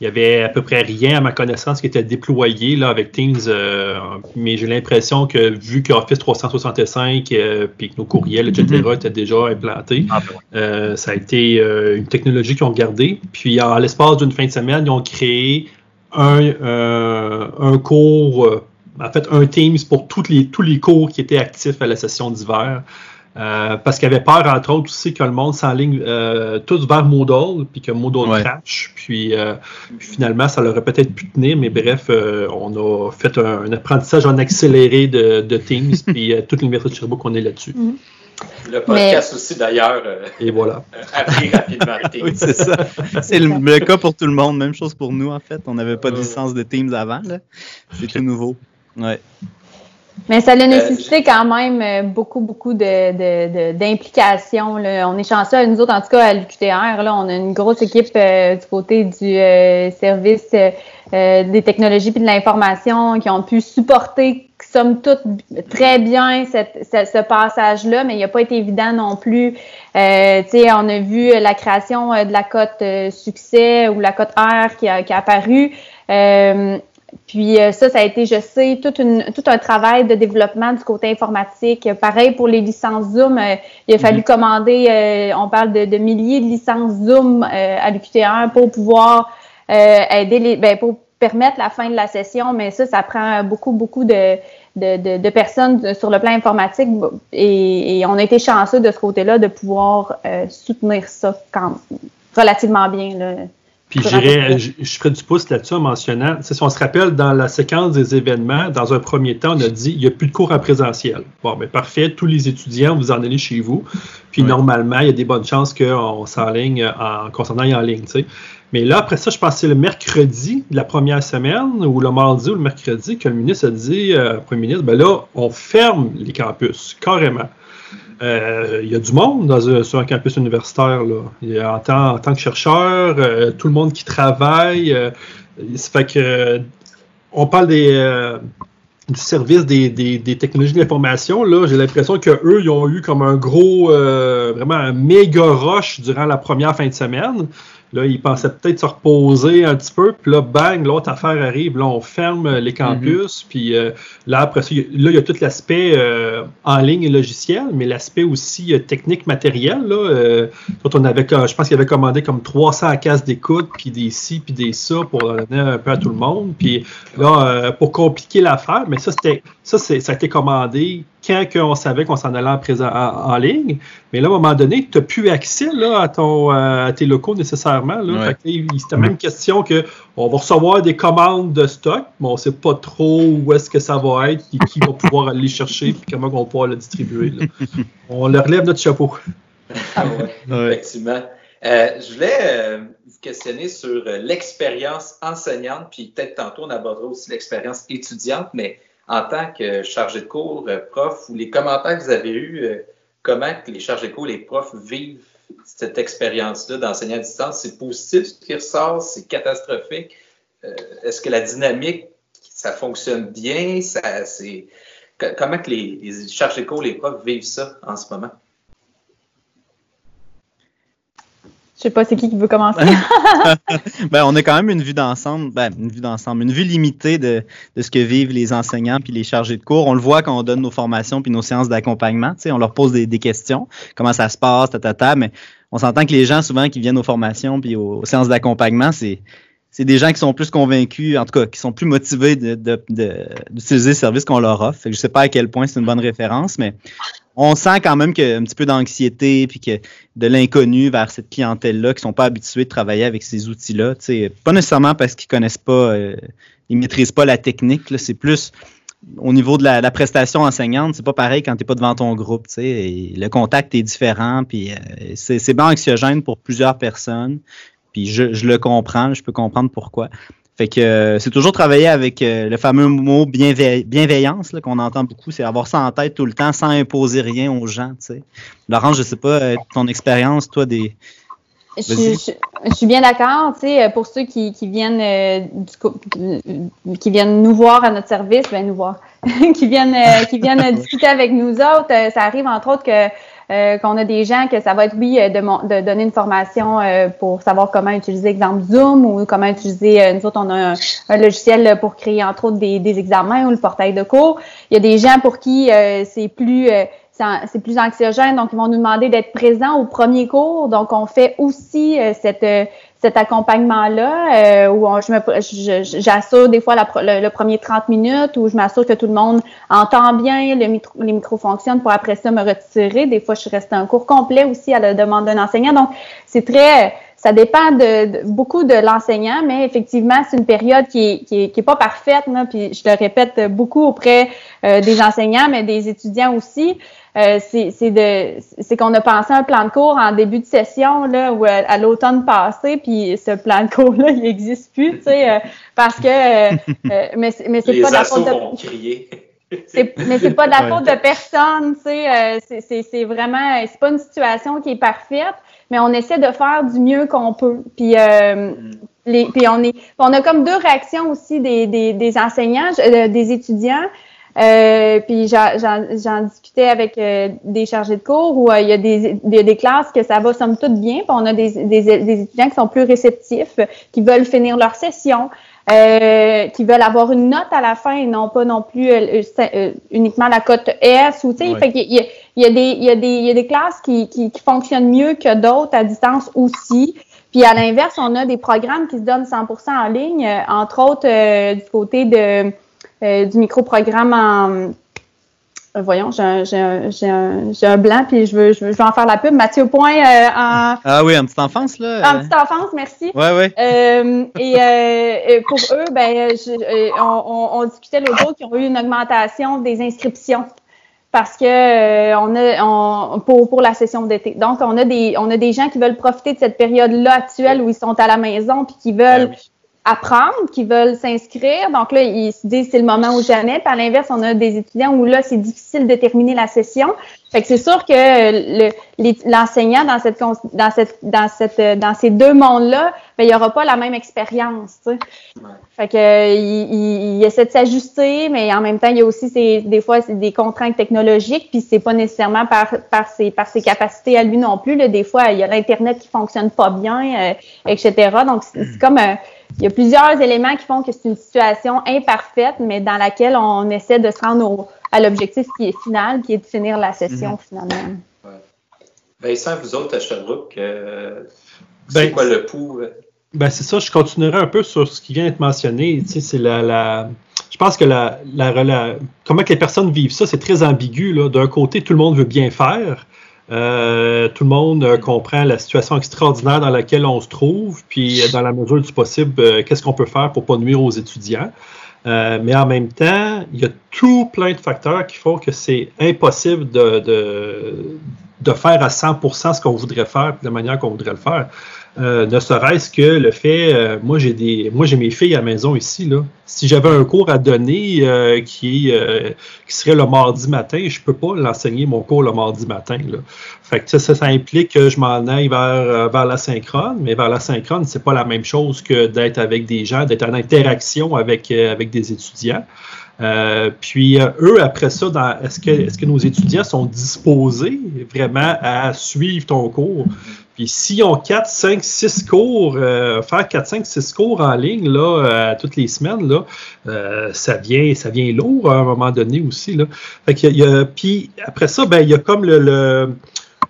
Il y avait à peu près rien à ma connaissance qui était déployé là, avec Teams, euh, mais j'ai l'impression que vu qu'Office 365 puis que nos courriels, etc., mm-hmm. étaient déjà implantés, ah, ben ça a été une technologie qu'ils ont gardée. Puis en l'espace d'une fin de semaine, ils ont créé un, un cours en fait un Teams pour toutes les, tous les cours qui étaient actifs à la session d'hiver. Euh, parce qu'il avait peur, entre autres, aussi que le monde s'enligne euh, tous vers Moodle, puis que Moodle Ouais. crash. Puis, euh, puis finalement, ça l'aurait peut-être pu tenir, mais bref, euh, on a fait un, un apprentissage en accéléré de, de Teams, puis euh, toute l'Université de Sherbrooke, on est là-dessus. Le podcast aussi, d'ailleurs, euh, Et voilà. appris rapidement Oui, c'est ça. C'est le, le cas pour tout le monde. Même chose pour nous, en fait. On n'avait pas de licence de Teams avant. là. C'est tout nouveau. Ouais. Mais ça a nécessité quand même euh, beaucoup, beaucoup de, de, de- d'implications. là. On est chanceux, nous autres, en tout cas, à l'UQTR, là, on a une grosse équipe euh, du côté du euh, service euh, euh, des technologies et de l'information qui ont pu supporter, somme toute, très bien cette, ce, ce passage-là, mais il n'a pas été évident non plus. Euh, tu sais, on a vu la création euh, de la cote euh, succès ou la cote R qui a, qui a apparu. Puis euh, ça, ça a été, je sais, tout, une, tout un travail de développement du côté informatique. Pareil pour les licences Zoom, euh, il a fallu commander, euh, on parle de, de milliers de licences Zoom euh, à l'UQT1 pour pouvoir euh, aider les, ben, pour permettre la fin de la session, mais ça, ça prend beaucoup, beaucoup de, de, de, de personnes sur le plan informatique et, et on a été chanceux de ce côté-là de pouvoir euh, soutenir ça quand, relativement bien. Là. Puis je, ferais du pouce là-dessus en mentionnant, tu sais, si on se rappelle, dans la séquence des événements, dans un premier temps, on a dit il n'y a plus de cours en présentiel. Bon, ben parfait, tous les étudiants, vous en allez chez vous. Puis Ouais. normalement, il y a des bonnes chances qu'on s'enligne en, aille en ligne, tu sais. Mais là, après ça, je pense que c'est le mercredi de la première semaine, ou le mardi ou le mercredi, que le ministre a dit, euh, premier ministre, ben là, on ferme les campus, carrément. Euh, il y a du monde dans un- sur un campus universitaire. Là. Y a, en, tant, que chercheur, euh, tout le monde qui travaille. euh, ça fait que euh, on parle des, euh, du service des, des- technologies de l'information. J'ai l'impression qu'eux, ils ont eu comme un gros, euh, vraiment un méga rush durant la première fin de semaine. Là, ils pensaient peut-être se reposer un petit peu, puis là, bang, l'autre affaire arrive. Là, on ferme les campus, puis euh, là, après ça, il y a- là, il y a tout l'aspect euh, en ligne et logiciel, mais l'aspect aussi euh, technique matériel. Là, euh, quand on avait, je pense qu'il avait commandé comme 300 cases d'écoute, puis des ci, puis des ça, pour donner un peu à tout le monde. Puis là, euh, pour compliquer l'affaire, mais ça, c'était ça, ça a été commandé quand on savait qu'on s'en allait en, présent, en, en ligne. Mais là, à un moment donné, tu n'as plus accès là, à, ton, euh, à tes locaux nécessairement. Ouais. C'était même question que on va recevoir des commandes de stock, mais on ne sait pas trop où est-ce que ça va être, et qui va pouvoir aller chercher, puis comment on va pouvoir le distribuer. là. On leur lève notre chapeau. Ah ouais, Ouais. effectivement. Euh, je voulais euh, vous questionner sur euh, l'expérience enseignante, puis peut-être tantôt on abordera aussi l'expérience étudiante, mais en tant que chargé de cours, euh, prof, ou les commentaires que vous avez eus, euh, comment les chargés de cours, les profs vivent cette expérience-là d'enseigner à distance? C'est positif ce qui ressort? C'est catastrophique? Euh, Est-ce que la dynamique, ça fonctionne bien? Ça, c'est... co- Comment que les, les chargés de cours, les profs vivent ça en ce moment? Je sais pas c'est qui qui veut commencer? Ben, on a quand même une vue d'ensemble, ben, une vue d'ensemble, une vue limitée de, de ce que vivent les enseignants puis les chargés de cours. On le voit quand on donne nos formations puis nos séances d'accompagnement. Tu sais, on leur pose des, des questions, comment ça se passe, ta, ta, ta, mais on s'entend que les gens souvent qui viennent aux formations puis aux, aux séances d'accompagnement, c'est c'est des gens qui sont plus convaincus, en tout cas, qui sont plus motivés d'utiliser le service qu'on leur offre. Je sais pas à quel point c'est une bonne référence, mais on sent quand même qu'il y a un petit peu d'anxiété puis que de l'inconnu vers cette clientèle-là qui sont pas habitués de travailler avec ces outils-là. Pas nécessairement parce qu'ils connaissent pas, euh, ils maîtrisent pas la technique. C'est plus au niveau de la, prestation enseignante, c'est pas pareil quand tu pas devant ton groupe. et le contact est différent. Puis euh, c'est bien anxiogène pour plusieurs personnes. Puis je, je le comprends, je peux comprendre pourquoi. Fait que euh, c'est toujours travailler avec euh, le fameux mot bienveil- bienveillance là, qu'on entend beaucoup, c'est avoir ça en tête tout le temps sans imposer rien aux gens. tu sais. Laurence, je sais pas, euh, ton expérience, toi, des. Je, je- je suis bien d'accord, tu sais, pour ceux qui, qui viennent euh, du qui viennent nous voir à notre service, ben nous voir, qui viennent euh, qui viennent discuter avec nous autres, euh, ça arrive entre autres que euh, qu'on a des gens que ça va être oui euh, de, mon- de donner une formation euh, pour savoir comment utiliser exemple Zoom ou comment utiliser euh, nous autres on a un, un logiciel pour créer entre autres des, des examens ou le portail de cours. Il y a des gens pour qui euh, c'est plus euh, c'est plus anxiogène, donc ils vont nous demander d'être présents au premier cours. Donc, on fait aussi euh, cette, euh, cet accompagnement-là, euh, où je me, j'assure des fois le, premier 30 minutes, où je m'assure que tout le monde entend bien, le les micros fonctionnent pour après ça me retirer. Des fois, je suis restée un cours complet aussi à la demande d'un enseignant. Donc, c'est très ça dépend de, beaucoup de l'enseignant, mais effectivement, c'est une période qui est, qui est, qui est pas parfaite. Là, puis je le répète beaucoup auprès euh, des enseignants, mais des étudiants aussi. Euh, c'est de c'est qu'on a pensé un plan de cours en début de session là ou à, l'automne passé puis ce plan de cours là il n'existe plus tu sais euh, parce que euh, mais mais c'est pas de la faute de mais c'est pas de la faute de personne tu sais c'est vraiment c'est pas une situation qui est parfaite mais on essaie de faire du mieux qu'on peut. Puis mm. les, puis on est on a comme deux réactions aussi des, des, des enseignants des étudiants. Euh, puis j'en discutais avec euh, des chargés de cours où euh, il, y a des, des, classes que ça va somme toute bien, puis on a des, des, étudiants qui sont plus réceptifs, qui veulent finir leur session, qui veulent avoir une note à la fin et non pas non plus uniquement la cote S ou tu sais, fait il y, a des il y a des il y a des classes qui, qui, qui fonctionnent mieux que d'autres à distance aussi. Puis à l'inverse, on a des programmes qui se donnent 100% en ligne, entre autres du côté de euh, du micro-programme en. Euh, voyons, j'ai un, un, blanc, puis je veux, je, veux, en faire la pub. Mathieu Point euh, en. Ah oui, en petite enfance, là. En petite enfance, merci. Oui, oui. et pour eux, ben, on, on, discutait l'autre jour qu'ils ont eu une augmentation des inscriptions parce que on a pour, pour la session d'été. Donc, on a des on a des gens qui veulent profiter de cette période-là actuelle où ils sont à la maison puis qui veulent ben apprendre, qui veulent s'inscrire. Donc là, ils se disent c'est le moment ou jamais. À l'inverse, on a des étudiants où là, c'est difficile de terminer la session. Fait que c'est sûr que l'enseignant dans cette dans cette dans cette dans ces deux mondes-là, ben, il n'y aura pas la même expérience. Tu sais. Fait que il, il, essaie de s'ajuster, mais en même temps, il y a aussi des fois des contraintes technologiques, puis c'est pas nécessairement par par ses par ses capacités à lui non plus. Là. Des fois, il y a l'internet qui fonctionne pas bien, euh, etc. Donc c'est comme un il y a plusieurs éléments qui font que c'est une situation imparfaite, mais dans laquelle on essaie de se rendre à l'objectif qui est final, qui est de finir la session mhm. finalement. Ouais. Vincent, vous autres à Sherbrooke, euh, c'est ben, quoi le pouls? Euh? Ben c'est ça, je continuerai un peu sur ce qui vient d'être mentionné. Tu sais, c'est la, la, je pense que la, la, comment que les personnes vivent ça, c'est très ambigu. D'un côté, tout le monde veut bien faire, euh, tout le monde euh, comprend la situation extraordinaire dans laquelle on se trouve, puis euh, dans la mesure du possible, qu'est-ce qu'on peut faire pour pas nuire aux étudiants. mais en même temps, il y a tout plein de facteurs qui font que c'est impossible de, de, de, faire à 100% ce qu'on voudrait faire, de la manière qu'on voudrait le faire. Euh, ne serait-ce que le fait, euh, moi j'ai des, moi j'ai mes filles à la maison ici là. Si j'avais un cours à donner euh, qui qui serait le mardi matin, je peux pas l'enseigner mon cours le mardi matin là. Fait que ça, ça, implique que je m'en aille vers vers la synchrone, mais vers la synchrone c'est pas la même chose que d'être avec des gens, d'être en interaction avec des étudiants. puis eux, après ça, est-ce que, est-ce que nos étudiants sont disposés vraiment à suivre ton cours? Puis s'ils ont 4, 5, 6 cours, euh, faire 4, 5, 6 cours en ligne là, euh, toutes les semaines, là, euh, ça, vient, ça vient lourd à un moment donné aussi. Là. Fait y a, puis après ça, ben, il y a comme le, le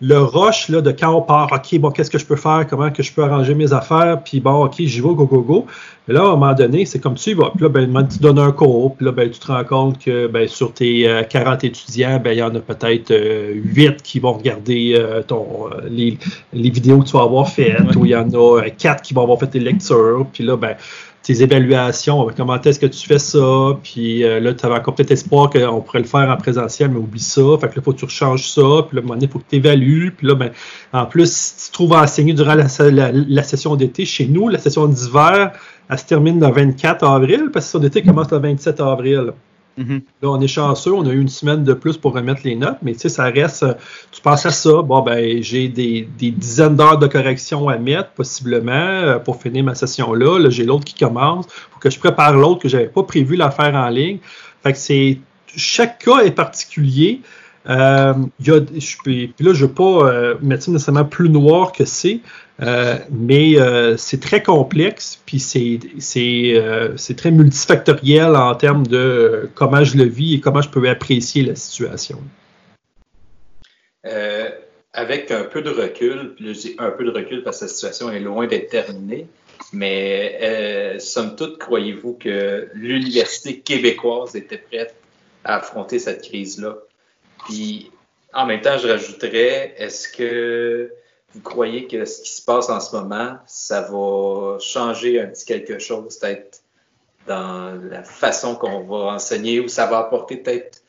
le rush là, de quand on part, OK, bon, qu'est-ce que je peux faire, comment que je peux arranger mes affaires, puis bon, OK, j'y vais, go, go, go. Mais là, à un moment donné, c'est comme tu vas. Puis là, ben, tu donnes un cours, puis là, ben, tu te rends compte que ben, sur tes 40 euh, étudiants, ben, il y en a peut-être euh, 8 qui vont regarder euh, ton, euh, les, les, vidéos que tu vas avoir faites, ou il y en a 4 qui vont avoir fait tes lectures, puis là, ben, tes évaluations, comment est-ce que tu fais ça, puis euh, là, tu avais encore peut-être espoir qu'on pourrait le faire en présentiel, mais oublie ça, fait que là, faut que tu rechanges ça, puis là, à un moment donné, il faut que tu évalues, puis là, ben, en plus, si tu trouves à enseigner durant la, la, session d'été, chez nous, la session d'hiver, elle se termine le 24 avril, parce que la session d'été commence le 27 avril. Mm-hmm. Là, on est chanceux, on a eu une semaine de plus pour remettre les notes, mais tu sais, ça reste, tu penses à ça, bon, ben, j'ai des, dizaines d'heures de correction à mettre, possiblement, euh, pour finir ma session-là. Là, j'ai l'autre qui commence, pour que je prépare l'autre que j'avais pas prévu la faire en ligne. Fait que c'est, chaque cas est particulier. Euh, y a, je, puis là, je ne veux pas euh, mettre nécessairement plus noir que c'est, euh, mais euh, c'est très complexe, puis c'est très multifactoriel en termes de comment je le vis et comment je peux apprécier la situation. avec un peu de recul, puis je dis un peu de recul parce que la situation est loin d'être terminée, mais euh, somme toute, croyez-vous que l'université québécoise était prête à affronter cette crise-là? Puis, en même temps, je rajouterais, est-ce que vous croyez que ce qui se passe en ce moment, ça va changer un petit quelque chose, peut-être dans la façon qu'on va enseigner, ou ça va apporter peut-être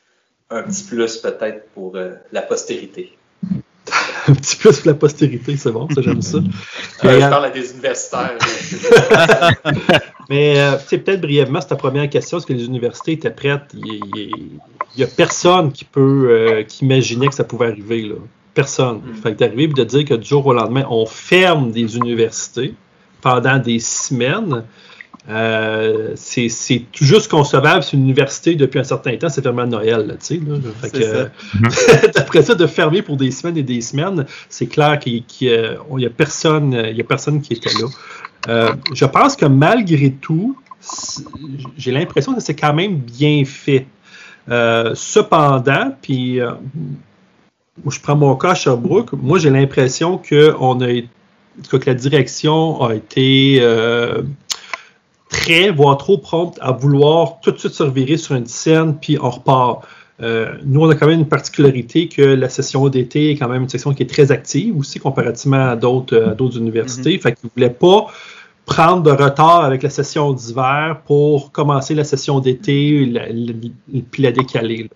un petit plus, peut-être, pour euh, la postérité? un petit peu sur la postérité, c'est bon, ça j'aime ça. je parle à des universitaires. Mais euh, peut-être brièvement, c'est ta première question, est-ce que les universités étaient prêtes? Il n'y a personne qui peut euh, qui imaginait que ça pouvait arriver. Là. Personne. Mm. Fait que d'arriver et de dire que du jour au lendemain, on ferme des universités pendant des semaines, euh, c'est juste concevable si une université, depuis un certain temps, c'est fermé à Noël. Tu sais, euh, D'après ça, de fermer pour des semaines et des semaines, c'est clair qu'il n'y a, personne, il y a personne qui était là. Euh, je pense que malgré tout, j'ai l'impression que c'est quand même bien fait. cependant, puis je prends mon cas à Sherbrooke, moi j'ai l'impression que on a que la direction a été très, voire trop prompte à vouloir tout de suite se revirer sur une scène, puis on repart. Euh, nous, on a quand même une particularité que la session d'été est quand même une session qui est très active aussi comparativement à d'autres euh, universités. Mm-hmm. Fait qu'ils ne voulaient pas prendre de retard avec la session d'hiver pour commencer la session d'été puis la décaler.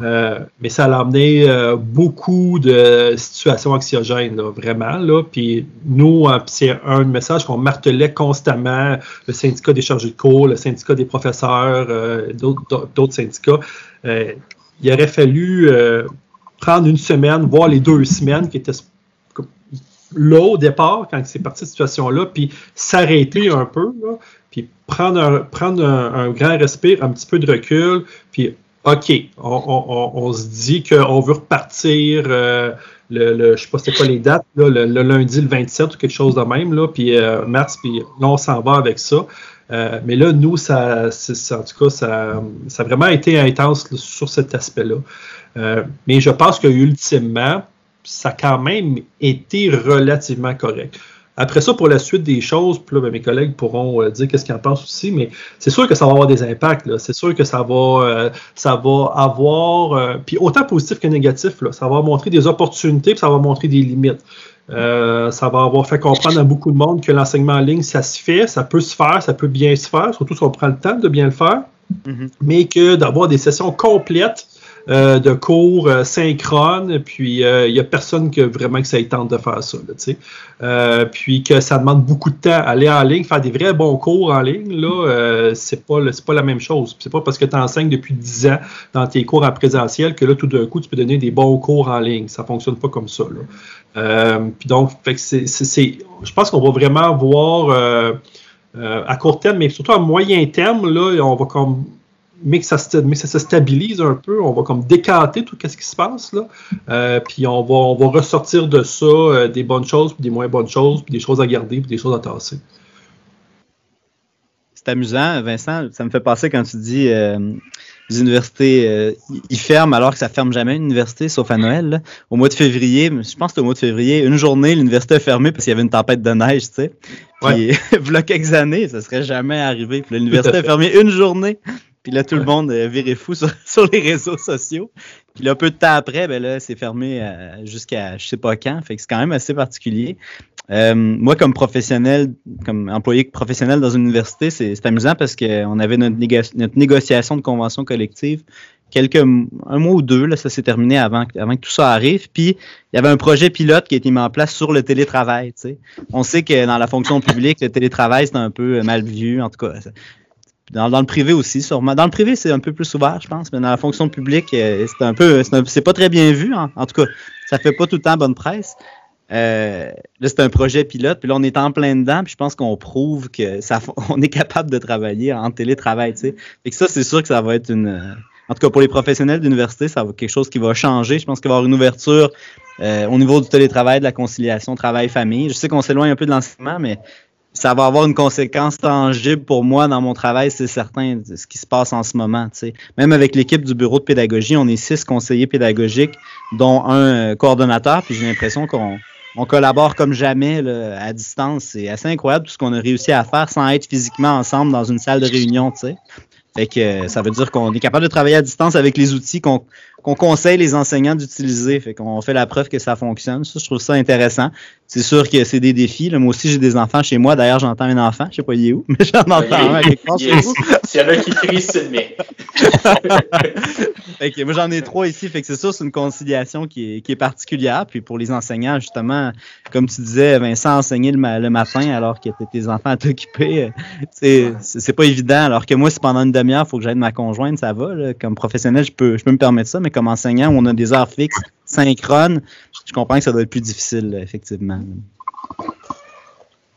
Euh, mais ça a amené euh, beaucoup de situations anxiogènes, vraiment. Puis nous, euh, c'est un message qu'on martelait constamment, le syndicat des chargés de cours, le syndicat des professeurs, d'autres syndicats. il aurait fallu prendre une semaine, voire les deux semaines qui étaient là au départ, quand c'est parti cette situation-là, puis s'arrêter un peu, puis prendre, un, prendre un, grand respire, un petit peu de recul, puis OK, on, se dit qu'on veut repartir euh, le, le, je sais pas c'était quoi les dates, le, lundi le 27 ou quelque chose de même, là, puis euh, mars, puis là, on s'en va avec ça. Euh, mais là, nous, ça, en tout cas, ça, ça, a vraiment été intense sur cet aspect-là. mais je pense que ultimement, ça a quand même été relativement correct. Après ça, pour la suite des choses, puis là, ben, mes collègues pourront euh, dire qu'est-ce qu'ils en pensent aussi, mais c'est sûr que ça va avoir des impacts. C'est sûr que ça va, euh, ça va avoir, euh, puis autant positif que négatif, là, ça va montrer des opportunités, puis ça va montrer des limites. ça va avoir fait comprendre à beaucoup de monde que l'enseignement en ligne, ça se fait, ça peut se faire, ça peut bien se faire, surtout si on prend le temps de bien le faire, mm-hmm. mais que d'avoir des sessions complètes euh, de cours euh, synchrones, puis il euh, n'y a personne qui vraiment que ça tente de faire ça. Là, puis que ça demande beaucoup de temps. Aller en ligne, faire des vrais bons cours en ligne, là, c'est pas, pas la même chose. C'est pas parce que tu enseignes depuis 10 ans dans tes cours en présentiel que là, tout d'un coup, tu peux donner des bons cours en ligne. Ça fonctionne pas comme ça. puis donc, c'est, je pense qu'on va vraiment voir à court terme, mais surtout à moyen terme, là, on va comme mais que, ça, se stabilise un peu, on va comme décanter tout ce qui se passe là, euh, puis on va, on va ressortir de ça euh, des bonnes choses, puis des moins bonnes choses, puis des choses à garder, puis des choses à tasser. C'est amusant, Vincent, ça me fait passer quand tu dis euh, les universités, ils ferment alors que ça ferme jamais une université, sauf à Noël. Au mois de février, je pense que au mois de février, une journée, l'université a fermé parce qu'il y avait une tempête de neige, tu sais. Puis, y a quelques années, ça serait jamais arrivé. Puis l'université a fermé une journée puis là, tout le monde euh, virait fou sur, les réseaux sociaux. Puis là, peu de temps après, ben là, c'est fermé euh, jusqu'à je sais pas quand. Fait que c'est quand même assez particulier. Euh, moi, comme professionnel, comme employé professionnel dans une université, c'est amusant parce qu'on avait notre, notre, négociation de convention collective quelques un mois ou deux, là, ça s'est terminé avant, avant que tout ça arrive. Puis il y avait un projet pilote qui a été mis en place sur le télétravail. Tu sais. On sait que dans la fonction publique, le télétravail, c'est un peu mal vu. En tout cas, dans, le privé aussi, sûrement. Dans le privé, c'est un peu plus ouvert, je pense, mais dans la fonction publique, euh, c'est un peu, c'est pas très bien vu. En, tout cas, ça fait pas tout le temps bonne presse. Euh, là, c'est un projet pilote, puis là, on est en plein dedans, puis je pense qu'on prouve que ça, on est capable de travailler en télétravail, tu sais. Et que ça, c'est sûr que ça va être une, euh, en tout cas, pour les professionnels d'université, ça va être quelque chose qui va changer. Je pense qu'il va y avoir une ouverture au niveau du télétravail, de la conciliation travail-famille. Je sais qu'on s'éloigne un peu de l'enseignement, mais ça va avoir une conséquence tangible pour moi dans mon travail, c'est certain, ce qui se passe en ce moment. sais. Même avec l'équipe du bureau de pédagogie, on est six conseillers pédagogiques, dont un euh, coordonnateur, puis j'ai l'impression qu'on on collabore comme jamais là, à distance. C'est assez incroyable tout ce qu'on a réussi à faire sans être physiquement ensemble dans une salle de réunion. sais. Fait que euh, ça veut dire qu'on est capable de travailler à distance avec les outils qu'on conseille les enseignants d'utiliser. Fait qu'on fait la preuve que ça fonctionne. Ça, je trouve ça intéressant. C'est sûr que c'est des défis. Là. Moi aussi, j'ai des enfants chez moi. D'ailleurs, j'entends un enfant. Je sais pas il est où, mais j'en entends un quelque part chez vous. S'il y en a qui crie, c'est le moi, j'en ai trois ici. Fait que c'est sûr, c'est une conciliation qui est, qui est particulière. Puis pour les enseignants, justement, comme tu disais, Vincent, enseigner le, le matin alors que tes enfants à t'occuper, euh, c'est pas évident. Alors que moi, c'est pendant une demi-heure, il faut que j'aide ma conjointe, ça va. Là. Comme professionnel, je peux, je peux me permettre ça, mais comme enseignant, où on a des heures fixes, synchrones, je comprends que ça doit être plus difficile, effectivement.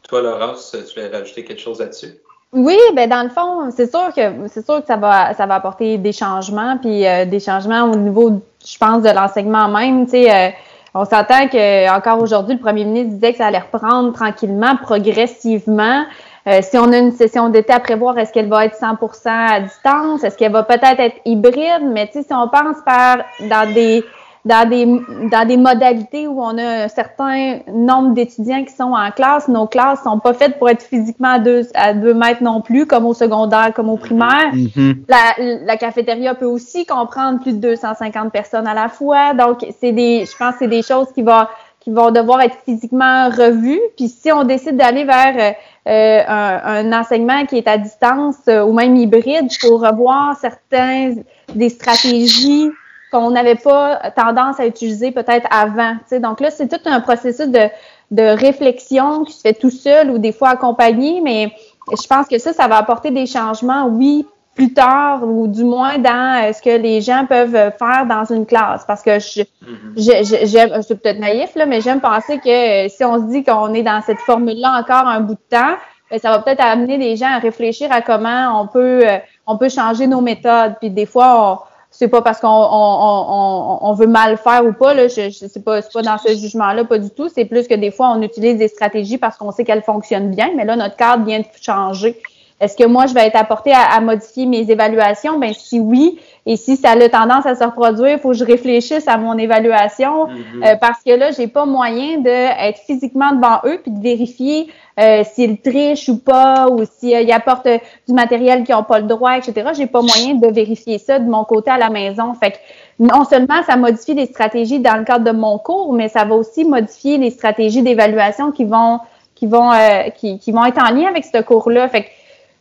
Toi, Laurence, tu voulais rajouter quelque chose là-dessus? Oui, ben dans le fond, c'est sûr que c'est sûr que ça va ça va apporter des changements, puis euh, des changements au niveau, je pense, de l'enseignement même. Tu sais, euh, on s'entend que encore aujourd'hui, le premier ministre disait que ça allait reprendre tranquillement, progressivement. Euh, si on a une session d'été à prévoir, est-ce qu'elle va être 100% à distance? Est-ce qu'elle va peut-être être hybride? Mais si on pense par dans des dans des, dans des modalités où on a un certain nombre d'étudiants qui sont en classe, nos classes sont pas faites pour être physiquement à deux, à deux mètres non plus, comme au secondaire, comme au primaire. Mm-hmm. la, la, cafétéria peut aussi comprendre plus de 250 personnes à la fois. Donc, c'est des, je pense que c'est des choses qui vont, qui vont devoir être physiquement revues. Puis si on décide d'aller vers euh, un, enseignement qui est à distance euh, ou même hybride, faut revoir certains des stratégies qu'on n'avait pas tendance à utiliser peut-être avant. Donc là, c'est tout un processus de, de réflexion qui se fait tout seul ou des fois accompagné, mais je pense que ça, ça va apporter des changements, oui, plus tard ou du moins dans euh, ce que les gens peuvent faire dans une classe. Parce que je, mm-hmm. j'aime, je, suis peut-être naïf, là, mais j'aime penser que euh, si on se dit qu'on est dans cette formule-là encore un bout de temps, ben, ça va peut-être amener les gens à réfléchir à comment on peut, euh, on peut changer nos méthodes. Puis des fois, on, c'est pas parce qu'on on, on, veut mal faire ou pas, là, je, je c'est pas, pas dans ce jugement-là, pas du tout. C'est plus que des fois, on utilise des stratégies parce qu'on sait qu'elles fonctionnent bien, mais là, notre cadre vient de changer. Est-ce que moi, je vais être apporté à, modifier mes évaluations? Ben si oui, et si ça a tendance à se reproduire, il faut que je réfléchisse à mon évaluation mm-hmm. euh, parce que là, j'ai pas moyen d'être physiquement devant eux puis de vérifier euh, s'ils trichent ou pas ou s'ils euh, apportent du matériel qu'ils n'ont pas le droit, etc. J'ai pas moyen de vérifier ça de mon côté à la maison. Fait que non seulement ça modifie les stratégies dans le cadre de mon cours, mais ça va aussi modifier les stratégies d'évaluation qui vont qui vont qui, qui, vont être en lien avec ce cours-là. Fait que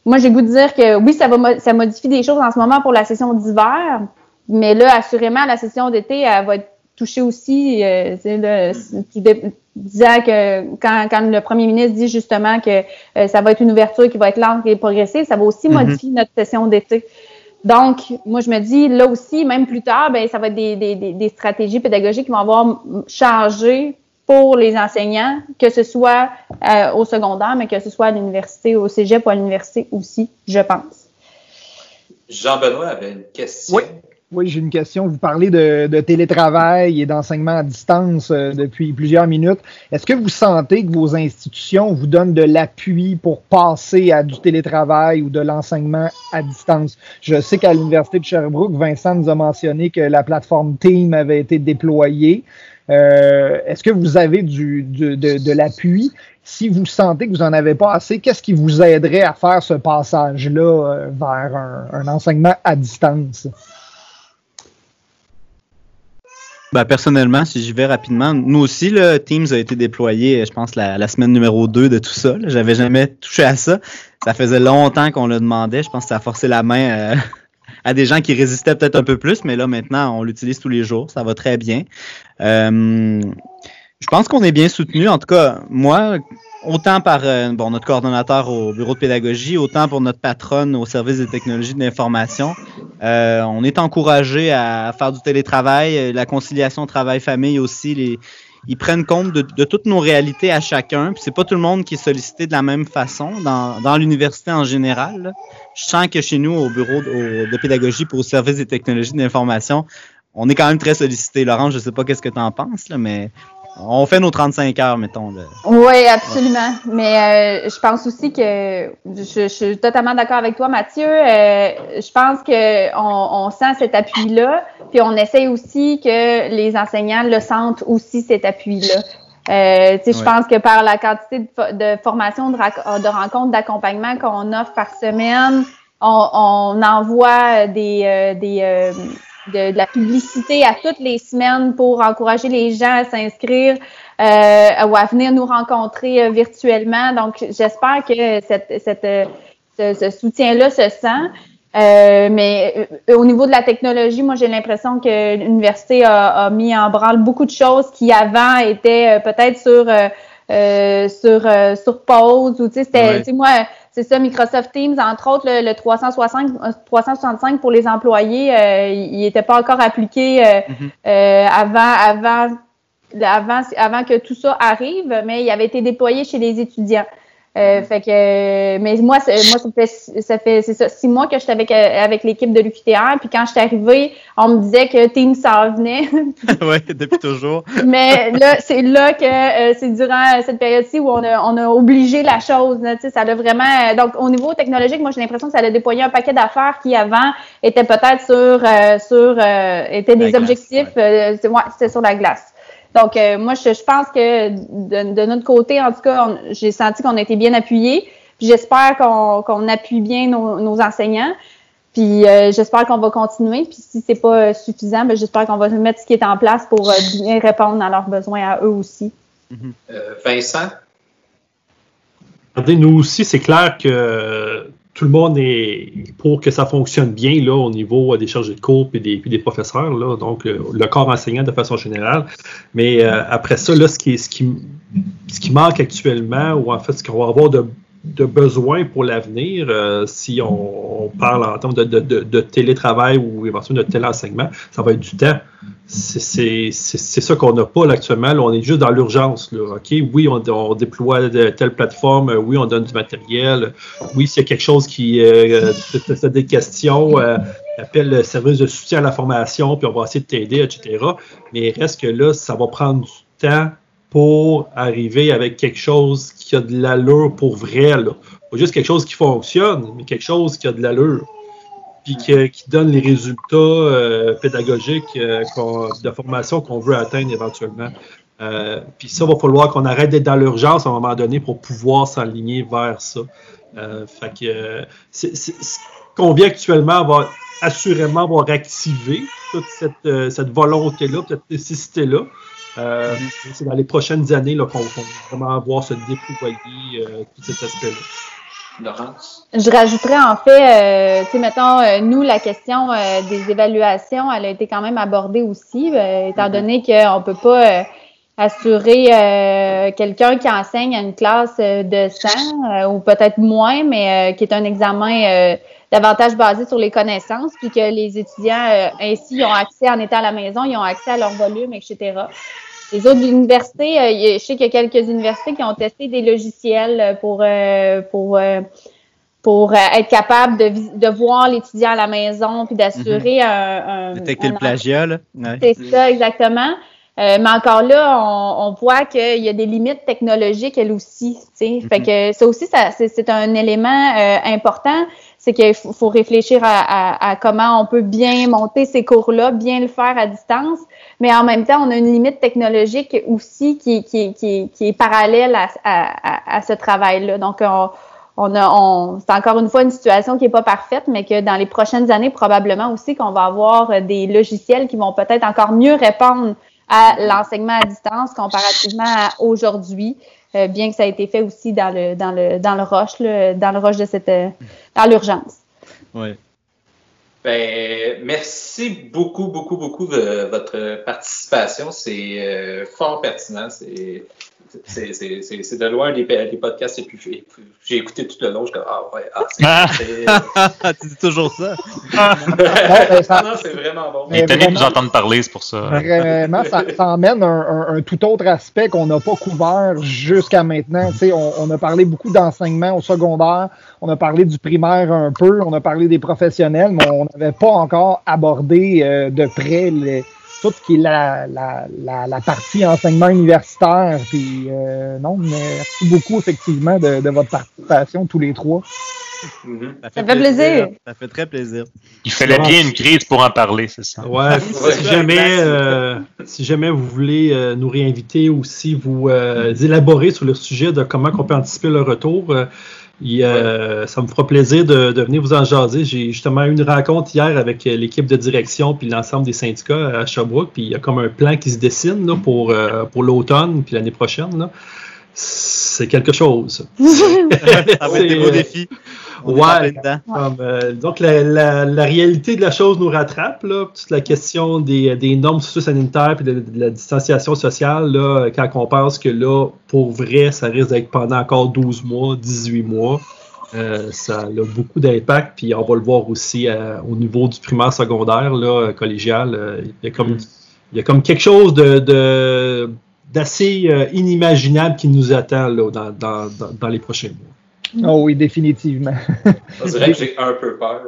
moi, j'ai goût de dire que oui, ça va ça modifie des choses en ce moment pour la session d'hiver, mais là, assurément, la session d'été, elle va être touchée aussi. Euh, tu disais que quand, quand, le premier ministre dit justement que euh, ça va être une ouverture qui va être lente et progressive, ça va aussi mm-hmm. modifier notre session d'été. Donc, moi, je me dis, là aussi, même plus tard, ben, ça va être des, des, des stratégies pédagogiques qui vont avoir changé pour les enseignants, que ce soit euh, au secondaire, mais que ce soit à l'université, au cégep ou à l'université aussi, je pense. Jean-Benoît avait une question. Oui. Oui, j'ai une question. Vous parlez de, télétravail et d'enseignement à distance euh, depuis plusieurs minutes. Est-ce que vous sentez que vos institutions vous donnent de l'appui pour passer à du télétravail ou de l'enseignement à distance? Je sais qu'à l'Université de Sherbrooke, Vincent nous a mentionné que la plateforme Team avait été déployée. Euh, est-ce que vous avez du, de, de, l'appui? Si vous sentez que vous n'en avez pas assez, qu'est-ce qui vous aiderait à faire ce passage-là euh, vers un, enseignement à distance? Ben, personnellement, si j'y vais rapidement, nous aussi, le Teams a été déployé, je pense, la, semaine numéro 2 de tout ça. J'avais jamais touché à ça. Ça faisait longtemps qu'on le demandait. Je pense que ça a forcé la main euh, à des gens qui résistaient peut-être un peu plus, mais là maintenant on l'utilise tous les jours, ça va très bien. Euh, je pense qu'on est bien soutenu. En tout cas, moi, autant par euh, bon, notre coordonnateur au bureau de pédagogie, autant pour notre patronne au service des technologies de l'information. Euh, on est encouragé à faire du télétravail, la conciliation travail-famille aussi, ils prennent compte de, toutes nos réalités à chacun. Puis c'est pas tout le monde qui est sollicité de la même façon dans, l'université en général. Je sens que chez nous, au bureau de, de pédagogie pour le service des technologies d'information, on est quand même très sollicité. Laurent, je sais pas qu'est-ce que tu en penses, là, mais on fait nos 35 heures, mettons. Là. Oui, absolument. Mais euh, je pense aussi que je, je suis totalement d'accord avec toi, Mathieu. Euh, je pense qu'on on sent cet appui-là, puis on essaye aussi que les enseignants le sentent aussi, cet appui-là. Euh, Je pense que par la quantité de, de formation, de, de rencontres, d'accompagnement qu'on offre par semaine, on, on envoie des, euh, des, euh, de, de, la publicité à toutes les semaines pour encourager les gens à s'inscrire euh, ou à venir nous rencontrer euh, virtuellement. Donc, j'espère que cette, cette, ce, ce soutien-là se sent. Euh, mais euh, au niveau de la technologie, moi j'ai l'impression que l'université a, a, mis en branle beaucoup de choses qui avant étaient euh, peut-être sur euh, sur sur pause ou tu sais c'était ouais. moi c'est ça Microsoft Teams entre autres le, le 360 365 pour les employés il n'était pas encore appliqué mm-hmm. avant avant avant avant que tout ça arrive mais il avait été déployé chez les étudiants. Euh, fait que, mais moi, moi, ça fait, ça fait, c'est ça, six mois que j'étais avec, avec l'équipe de l'UQTR. Puis quand je suis arrivée, on me disait que Team s'en venait. oui, depuis toujours. mais là, c'est là que euh, c'est durant cette période-ci où on a, on a obligé la chose. Tu sais, ça a vraiment. Donc, au niveau technologique, moi, j'ai l'impression que ça a déployé un paquet d'affaires qui avant étaient peut-être sur, euh, sur, étaient des la objectifs. Glace, ouais. c'était sur la glace. Donc, euh, moi, je, je, pense que de, de, notre côté, en tout cas, j'ai senti qu'on a été bien appuyés. Puis j'espère qu'on qu appuie bien nos, nos enseignants. Puis euh, j'espère qu'on va continuer. Puis si c'est pas suffisant, ben, j'espère qu'on va mettre ce qui est en place pour euh, bien répondre à leurs besoins à eux aussi. Mm -hmm. Vincent? Regardez, nous aussi, c'est clair que tout le monde est pour que ça fonctionne bien là, au niveau des chargés de cours et des, des, professeurs, là, donc euh, le corps enseignant de façon générale. Mais euh, après ça, là, ce qui, ce, qui, ce qui manque actuellement, ou en fait ce qu'on va avoir de, de besoin pour l'avenir, euh, si on, on, parle en termes de, de, de, télétravail ou éventuellement de téléenseignement, ça va être du temps. C'est ça qu'on n'a pas là, actuellement. On est juste dans l'urgence. OK, oui, on, on, déploie telle plateforme. Oui, on donne du matériel. Oui, s'il y a quelque chose qui euh, des questions, euh, appelle le service de soutien à la formation, puis on va essayer de t'aider, etc. Mais reste que là, ça va prendre du temps pour arriver avec quelque chose qui a de l'allure pour vrai. Là. Pas juste quelque chose qui fonctionne, mais quelque chose qui a de l'allure puis qui, qui, donne les résultats euh, pédagogiques euh, de formation qu'on veut atteindre éventuellement. Euh, puis ça, va falloir qu'on arrête d'être dans l'urgence à un moment donné pour pouvoir s'aligner vers ça. Euh, fait que ce qu'on vit actuellement va assurément va réactiver toute cette, cette volonté-là, cette nécessité-là. Euh, c'est dans les prochaines années qu'on, va vraiment voir se déployer tout cet aspect-là. Laurence? Je rajouterais en fait, euh, tu sais, mettons, euh, nous, la question euh, des évaluations, elle a été quand même abordée aussi, euh, étant donné qu'on ne peut pas assurer quelqu'un qui enseigne à une classe de 100 ou peut-être moins, mais qui est un examen davantage basé sur les connaissances, puis que les étudiants ainsi ont accès en étant à la maison, ils ont accès à leur volume, etc. Les autres universités, euh, je sais qu'il y a quelques universités qui ont testé des logiciels pour, euh, pour, euh, pour être capable de, de voir l'étudiant à la maison puis d'assurer mm -hmm. un, un. Détecter le plagiat, là. Ouais. C'est ça, exactement. Euh, mais encore là, on, on voit qu'il y a des limites technologiques, elles aussi. Mm -hmm. Fait que ça aussi, ça, c'est un élément euh, important. C'est qu'il faut, réfléchir à, à, à, comment on peut bien monter ces cours-là, bien le faire à distance. Mais en même temps, on a une limite technologique aussi qui, qui, qui, qui est parallèle à, à, ce travail-là. Donc, on, on on, c'est encore une fois une situation qui n'est pas parfaite, mais que dans les prochaines années, probablement aussi qu'on va avoir des logiciels qui vont peut-être encore mieux répondre à l'enseignement à distance comparativement à aujourd'hui, euh, bien que ça a été fait aussi dans le dans le dans le rush, là, dans le rush de cette euh, dans l'urgence. Oui. Ben, merci beaucoup, beaucoup, beaucoup de votre participation. C'est euh, fort pertinent. C'est c'est de loin des, des podcasts les plus. J'ai écouté tout le long, je suis comme Ah ouais, ah, c'est. tu dis toujours ça. non, c'est vraiment bon. Il est de nous entendre parler, c'est pour ça. Vraiment, ça, ça emmène un, un, un, tout autre aspect qu'on n'a pas couvert jusqu'à maintenant. Tu sais, on, on a parlé beaucoup d'enseignement au secondaire, on a parlé du primaire un peu, on a parlé des professionnels, mais on n'avait pas encore abordé euh, de près les tout ce qui est la, la, la, la partie enseignement universitaire. Puis, euh, non, merci beaucoup, effectivement, de, de votre participation, tous les trois. Mhm. Ça fait plaisir. Ça fait très plaisir. Il fallait bien une crise pour en parler, c'est ça. Ouais, si, jamais, euh, si jamais vous voulez euh, nous réinviter ou si vous euh, élaborez sur le sujet de comment on peut anticiper le retour, euh, euh, ça me fera plaisir de, de venir vous en jaser. J'ai justement eu une rencontre hier avec l'équipe de direction puis l'ensemble des syndicats à Sherbrooke, puis il y a comme un plan qui se dessine là, pour, euh, pour l'automne puis l'année prochaine. là. C'est quelque chose. Ça va être des beaux défis. On Ouais. Comme, euh, donc, la, la- la réalité de la chose nous rattrape. Là. Toute la question des, des normes sanitaires et de, de la distanciation sociale, là, quand on pense que là, pour vrai, ça risque d'être pendant encore 12 mois, 18 mois, euh, ça a beaucoup d'impact. Puis on va le voir aussi euh, au niveau du primaire secondaire, là, collégial. euh, il, y a comme, il y a comme quelque chose de, de- d'assez euh, inimaginable qui nous attend là, dans- dans- dans les prochains mois. Oh oui, définitivement. On dirait que j'ai un peu peur.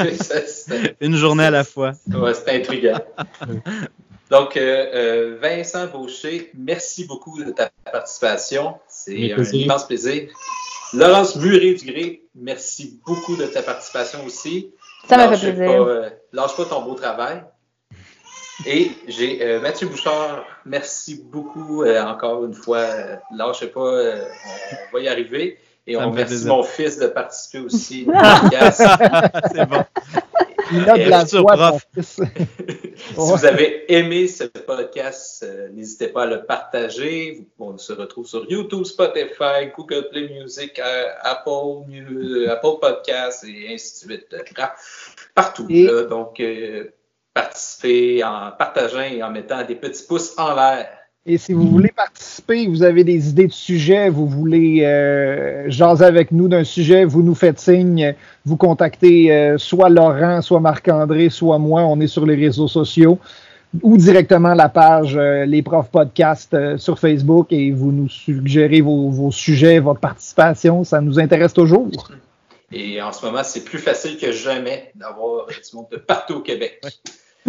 Une journée à la fois. Ouais, c'est intriguant. Donc, euh, euh, Vincent Baucher, merci beaucoup de ta participation. C'est un immense plaisir. Laurence Muré-Dugré, merci beaucoup de ta participation aussi. Ça m'a fait plaisir. Pas, euh, lâche pas ton beau travail. Et j'ai euh, Mathieu Bouchard, merci beaucoup euh, encore une fois. Lâchez pas, euh, on va y arriver. Et Ça on remercie mon fils de participer aussi au podcast. C'est bon. Il a de la Futur joie, prof. ton fils. Si vous avez aimé ce podcast, euh, n'hésitez pas à le partager. On se retrouve sur YouTube, Spotify, Google Play Music, euh, Apple, euh, Apple Podcasts et ainsi de suite. Partout. Et- là. donc, euh, participez en partageant et en mettant des petits pouces en l'air. Et si vous voulez participer, vous avez des idées de sujets, vous voulez euh, jaser avec nous d'un sujet, vous nous faites signe, vous contactez euh, soit Laurent, soit Marc-André, soit moi, on est sur les réseaux sociaux, ou directement la page euh, Les Profs Podcast euh, sur Facebook et vous nous suggérez vos, vos sujets, votre participation, ça nous intéresse toujours. Et en ce moment, c'est plus facile que jamais d'avoir du monde de partout au Québec.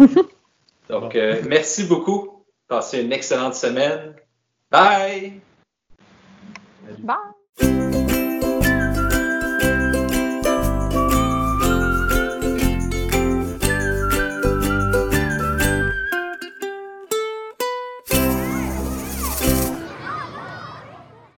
Donc, euh, merci beaucoup. Passez une excellente semaine. Bye! Bye.